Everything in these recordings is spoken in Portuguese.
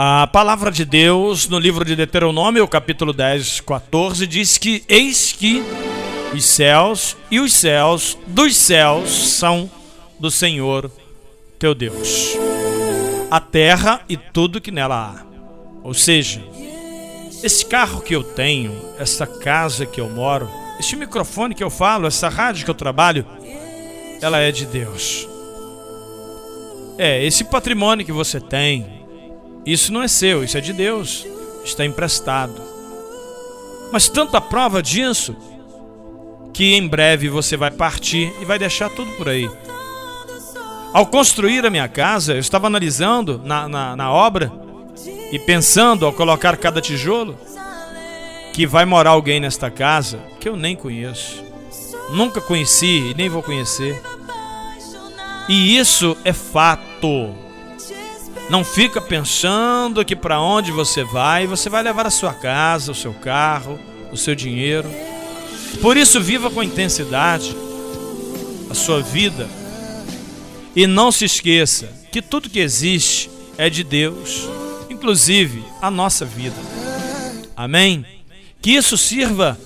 A palavra de Deus no livro de Deuteronômio, capítulo 10, 14, diz que eis que os céus e os céus dos céus são do Senhor teu Deus. A terra e tudo que nela há. Ou seja, esse carro que eu tenho, essa casa que eu moro, este microfone que eu falo, essa rádio que eu trabalho, ela é de Deus. É, esse patrimônio que você tem, isso não é seu, isso é de Deus, está emprestado. Mas tanta prova disso que em breve você vai partir e vai deixar tudo por aí. Ao construir a minha casa, eu estava analisando na, na, na obra e pensando ao colocar cada tijolo que vai morar alguém nesta casa que eu nem conheço, nunca conheci e nem vou conhecer. E isso é fato. Não fica pensando que para onde você vai, você vai levar a sua casa, o seu carro, o seu dinheiro. Por isso, viva com intensidade a sua vida e não se esqueça que tudo que existe é de Deus, inclusive a nossa vida. Amém? Que isso sirva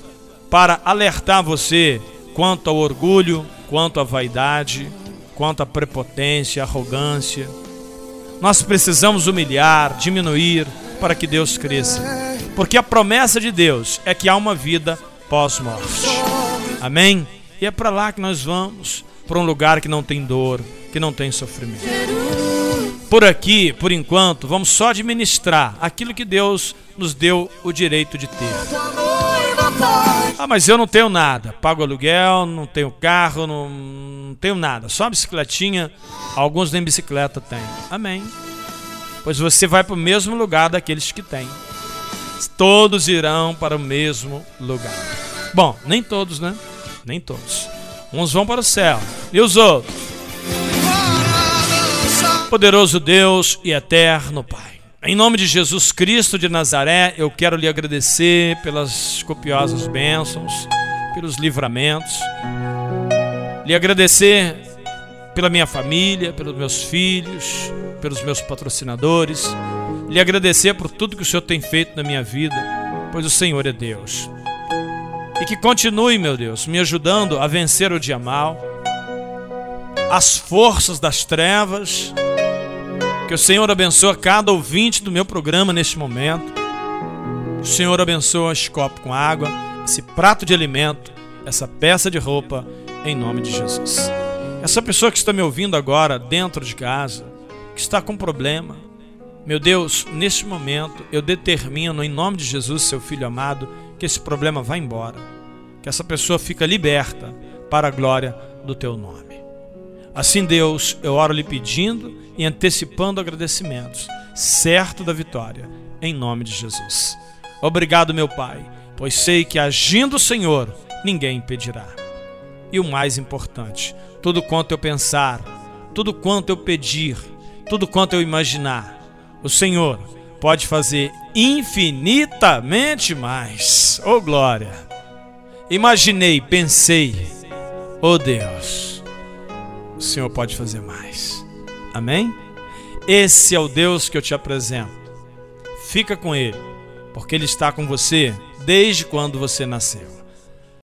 para alertar você quanto ao orgulho, quanto à vaidade, quanto à prepotência, arrogância. Nós precisamos humilhar, diminuir para que Deus cresça. Porque a promessa de Deus é que há uma vida pós-morte. Amém? E é para lá que nós vamos, para um lugar que não tem dor, que não tem sofrimento. Por aqui, por enquanto, vamos só administrar aquilo que Deus nos deu o direito de ter. Ah, mas eu não tenho nada. Pago aluguel, não tenho carro, não, não tenho nada. Só bicicletinha. Alguns nem bicicleta têm. Amém. Pois você vai para o mesmo lugar daqueles que têm. Todos irão para o mesmo lugar. Bom, nem todos, né? Nem todos. Uns vão para o céu. E os outros? Poderoso Deus e eterno Pai. Em nome de Jesus Cristo de Nazaré, eu quero lhe agradecer pelas copiosas bênçãos, pelos livramentos, lhe agradecer pela minha família, pelos meus filhos, pelos meus patrocinadores, lhe agradecer por tudo que o Senhor tem feito na minha vida, pois o Senhor é Deus. E que continue, meu Deus, me ajudando a vencer o dia mal, as forças das trevas, que o Senhor abençoe cada ouvinte do meu programa neste momento. O Senhor abençoe esse copo com água, esse prato de alimento, essa peça de roupa, em nome de Jesus. Essa pessoa que está me ouvindo agora dentro de casa, que está com problema, meu Deus, neste momento eu determino em nome de Jesus, seu filho amado, que esse problema vá embora, que essa pessoa fica liberta para a glória do teu nome. Assim, Deus, eu oro lhe pedindo e antecipando agradecimentos, certo da vitória, em nome de Jesus. Obrigado, meu Pai, pois sei que agindo o Senhor, ninguém impedirá. E o mais importante, tudo quanto eu pensar, tudo quanto eu pedir, tudo quanto eu imaginar, o Senhor pode fazer infinitamente mais. Oh glória! Imaginei, pensei, oh Deus, o Senhor pode fazer mais. Amém? Esse é o Deus que eu te apresento. Fica com Ele, porque Ele está com você desde quando você nasceu.